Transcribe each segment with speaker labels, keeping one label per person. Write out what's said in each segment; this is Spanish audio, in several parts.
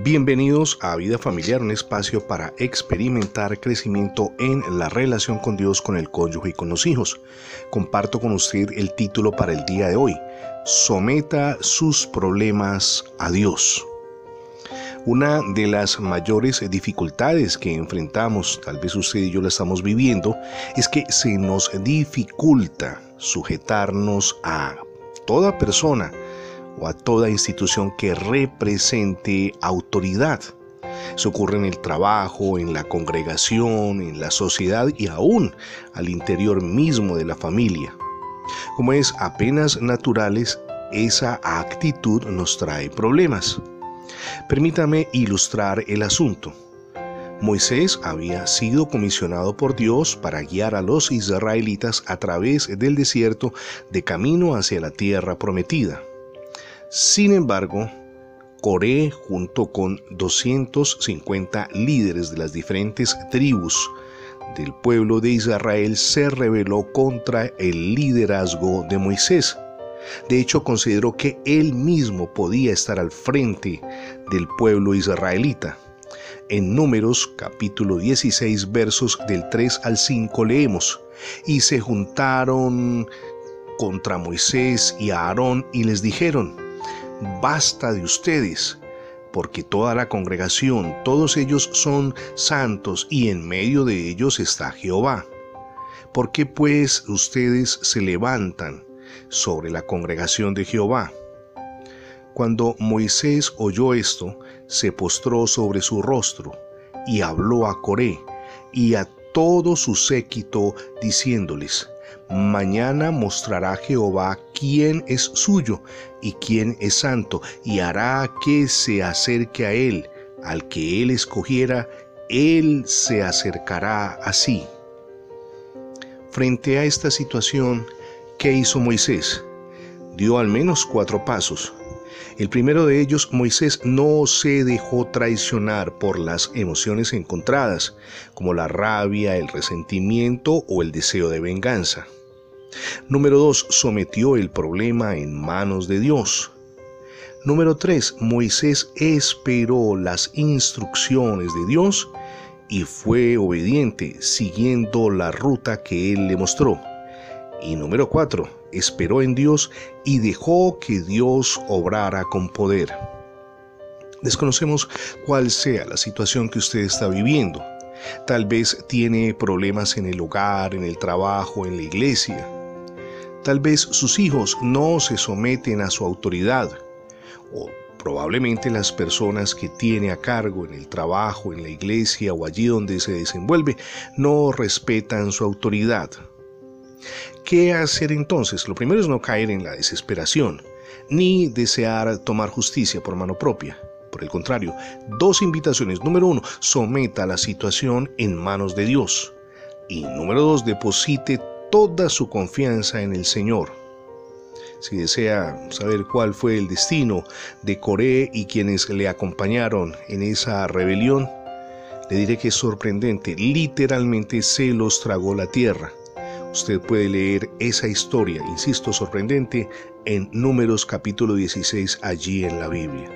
Speaker 1: Bienvenidos a Vida Familiar, un espacio para experimentar crecimiento en la relación con Dios, con el cónyuge y con los hijos. Comparto con usted el título para el día de hoy. Someta sus problemas a Dios. Una de las mayores dificultades que enfrentamos, tal vez usted y yo la estamos viviendo, es que se nos dificulta sujetarnos a toda persona, o a toda institución que represente autoridad. Eso ocurre en el trabajo, en la congregación, en la sociedad y aún al interior mismo de la familia. Como es apenas naturales, esa actitud nos trae problemas. Permítame ilustrar el asunto. Moisés había sido comisionado por Dios para guiar a los israelitas a través del desierto de camino hacia la tierra prometida. Sin embargo, Coré, junto con 250 líderes de las diferentes tribus del pueblo de Israel, se rebeló contra el liderazgo de Moisés. De hecho, consideró que él mismo podía estar al frente del pueblo israelita. En Números capítulo 16 versos del 3 al 5 leemos, y se juntaron contra Moisés y Aarón y les dijeron, basta de ustedes, porque toda la congregación, todos ellos son santos y en medio de ellos está Jehová. ¿Por qué pues ustedes se levantan sobre la congregación de Jehová? Cuando Moisés oyó esto, se postró sobre su rostro y habló a Coré y a todo su séquito diciéndoles, Mañana mostrará Jehová quién es suyo y quién es santo, y hará que se acerque a él. Al que él escogiera, él se acercará así. Frente a esta situación, ¿qué hizo Moisés? Dio al menos cuatro pasos. El primero de ellos, Moisés no se dejó traicionar por las emociones encontradas, como la rabia, el resentimiento o el deseo de venganza. Número 2. Sometió el problema en manos de Dios. Número 3. Moisés esperó las instrucciones de Dios y fue obediente siguiendo la ruta que él le mostró. Y número 4. Esperó en Dios y dejó que Dios obrara con poder. Desconocemos cuál sea la situación que usted está viviendo. Tal vez tiene problemas en el hogar, en el trabajo, en la iglesia. Tal vez sus hijos no se someten a su autoridad o probablemente las personas que tiene a cargo en el trabajo, en la iglesia o allí donde se desenvuelve no respetan su autoridad. ¿Qué hacer entonces? Lo primero es no caer en la desesperación, ni desear tomar justicia por mano propia. Por el contrario, dos invitaciones. Número uno, someta la situación en manos de Dios. Y número dos, deposite toda su confianza en el Señor. Si desea saber cuál fue el destino de Coré y quienes le acompañaron en esa rebelión, le diré que es sorprendente, literalmente se los tragó la tierra. Usted puede leer esa historia, insisto, sorprendente, en Números capítulo 16 allí en la Biblia.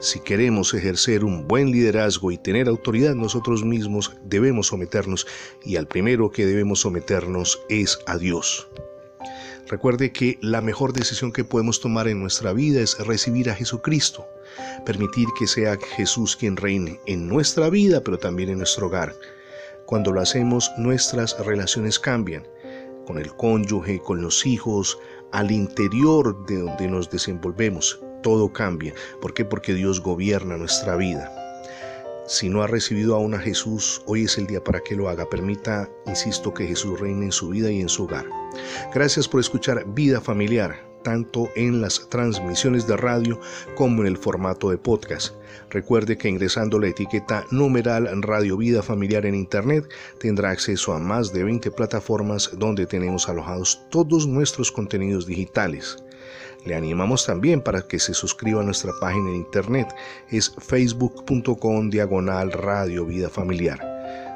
Speaker 1: Si queremos ejercer un buen liderazgo y tener autoridad, nosotros mismos debemos someternos y al primero que debemos someternos es a Dios. Recuerde que la mejor decisión que podemos tomar en nuestra vida es recibir a Jesucristo, permitir que sea Jesús quien reine en nuestra vida, pero también en nuestro hogar. Cuando lo hacemos, nuestras relaciones cambian, con el cónyuge, con los hijos, al interior de donde nos desenvolvemos todo cambia. ¿Por qué? Porque Dios gobierna nuestra vida. Si no ha recibido aún a Jesús, hoy es el día para que lo haga. Permita, insisto, que Jesús reine en su vida y en su hogar. Gracias por escuchar Vida Familiar, tanto en las transmisiones de radio como en el formato de podcast. Recuerde que ingresando la etiqueta numeral Radio Vida Familiar en Internet tendrá acceso a más de 20 plataformas donde tenemos alojados todos nuestros contenidos digitales. Le animamos también para que se suscriba a nuestra página en internet. Es facebook.com diagonal radio vida familiar.